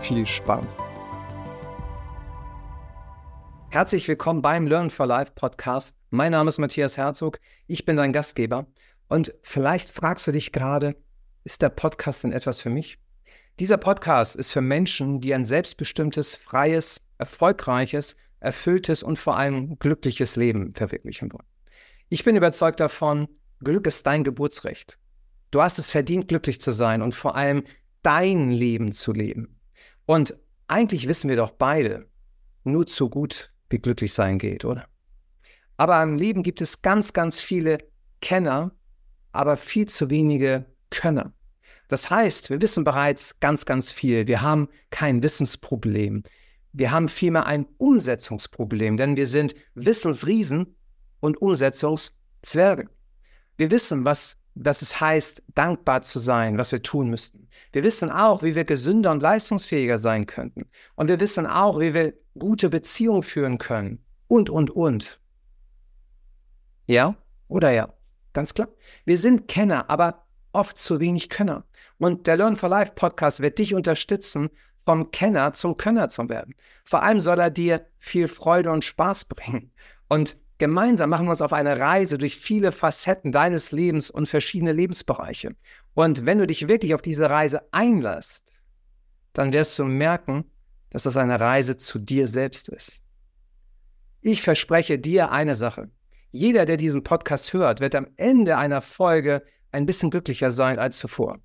viel Spaß. Herzlich willkommen beim Learn for Life Podcast. Mein Name ist Matthias Herzog. Ich bin dein Gastgeber. Und vielleicht fragst du dich gerade, ist der Podcast denn etwas für mich? Dieser Podcast ist für Menschen, die ein selbstbestimmtes, freies, erfolgreiches, erfülltes und vor allem glückliches Leben verwirklichen wollen. Ich bin überzeugt davon, Glück ist dein Geburtsrecht. Du hast es verdient, glücklich zu sein und vor allem dein Leben zu leben. Und eigentlich wissen wir doch beide nur zu gut, wie glücklich sein geht, oder? Aber im Leben gibt es ganz, ganz viele Kenner, aber viel zu wenige Könner. Das heißt, wir wissen bereits ganz, ganz viel. Wir haben kein Wissensproblem. Wir haben vielmehr ein Umsetzungsproblem, denn wir sind Wissensriesen und Umsetzungszwerge. Wir wissen, was dass es heißt, dankbar zu sein, was wir tun müssten. Wir wissen auch, wie wir gesünder und leistungsfähiger sein könnten. Und wir wissen auch, wie wir gute Beziehungen führen können. Und, und, und. Ja oder ja? Ganz klar. Wir sind Kenner, aber oft zu wenig Könner. Und der Learn for Life Podcast wird dich unterstützen, vom Kenner zum Könner zu werden. Vor allem soll er dir viel Freude und Spaß bringen. Und Gemeinsam machen wir uns auf eine Reise durch viele Facetten deines Lebens und verschiedene Lebensbereiche. Und wenn du dich wirklich auf diese Reise einlässt, dann wirst du merken, dass das eine Reise zu dir selbst ist. Ich verspreche dir eine Sache. Jeder, der diesen Podcast hört, wird am Ende einer Folge ein bisschen glücklicher sein als zuvor.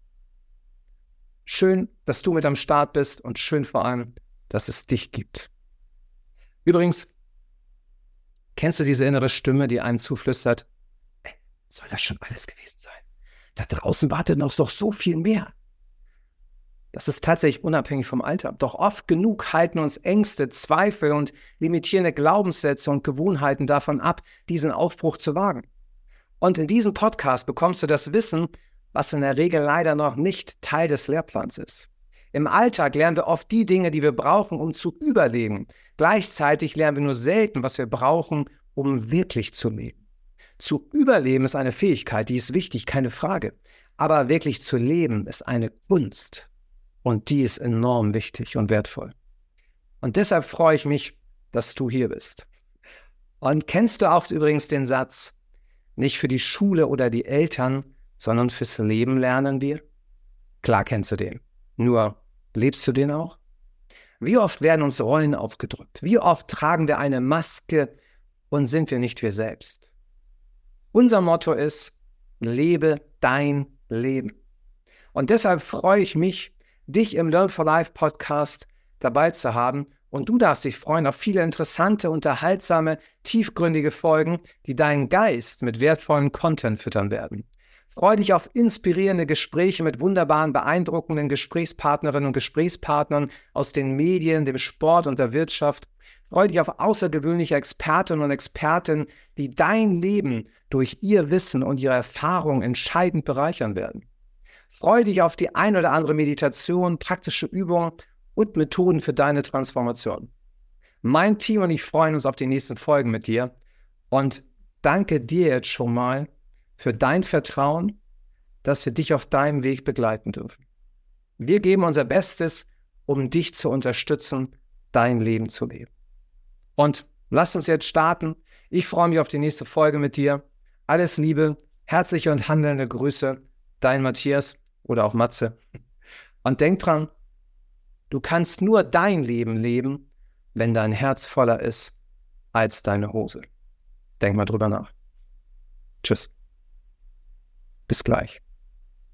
Schön, dass du mit am Start bist und schön vor allem, dass es dich gibt. Übrigens, Kennst du diese innere Stimme, die einem zuflüstert, soll das schon alles gewesen sein? Da draußen wartet noch doch so viel mehr. Das ist tatsächlich unabhängig vom Alter. Doch oft genug halten uns Ängste, Zweifel und limitierende Glaubenssätze und Gewohnheiten davon ab, diesen Aufbruch zu wagen. Und in diesem Podcast bekommst du das Wissen, was in der Regel leider noch nicht Teil des Lehrplans ist. Im Alltag lernen wir oft die Dinge, die wir brauchen, um zu überleben. Gleichzeitig lernen wir nur selten, was wir brauchen, um wirklich zu leben. Zu überleben ist eine Fähigkeit, die ist wichtig, keine Frage. Aber wirklich zu leben ist eine Kunst. Und die ist enorm wichtig und wertvoll. Und deshalb freue ich mich, dass du hier bist. Und kennst du auch übrigens den Satz, nicht für die Schule oder die Eltern, sondern fürs Leben lernen wir? Klar kennst du den. Nur Lebst du den auch? Wie oft werden uns Rollen aufgedrückt? Wie oft tragen wir eine Maske und sind wir nicht wir selbst? Unser Motto ist, lebe dein Leben. Und deshalb freue ich mich, dich im Learn for Life Podcast dabei zu haben. Und du darfst dich freuen auf viele interessante, unterhaltsame, tiefgründige Folgen, die deinen Geist mit wertvollem Content füttern werden. Freue dich auf inspirierende Gespräche mit wunderbaren, beeindruckenden Gesprächspartnerinnen und Gesprächspartnern aus den Medien, dem Sport und der Wirtschaft. Freue dich auf außergewöhnliche Expertinnen und Experten, die dein Leben durch ihr Wissen und ihre Erfahrung entscheidend bereichern werden. Freue dich auf die ein oder andere Meditation, praktische Übungen und Methoden für deine Transformation. Mein Team und ich freuen uns auf die nächsten Folgen mit dir und danke dir jetzt schon mal für dein Vertrauen, dass wir dich auf deinem Weg begleiten dürfen. Wir geben unser Bestes, um dich zu unterstützen, dein Leben zu leben. Und lass uns jetzt starten. Ich freue mich auf die nächste Folge mit dir. Alles Liebe, herzliche und handelnde Grüße, dein Matthias oder auch Matze. Und denk dran, du kannst nur dein Leben leben, wenn dein Herz voller ist als deine Hose. Denk mal drüber nach. Tschüss. Bis gleich.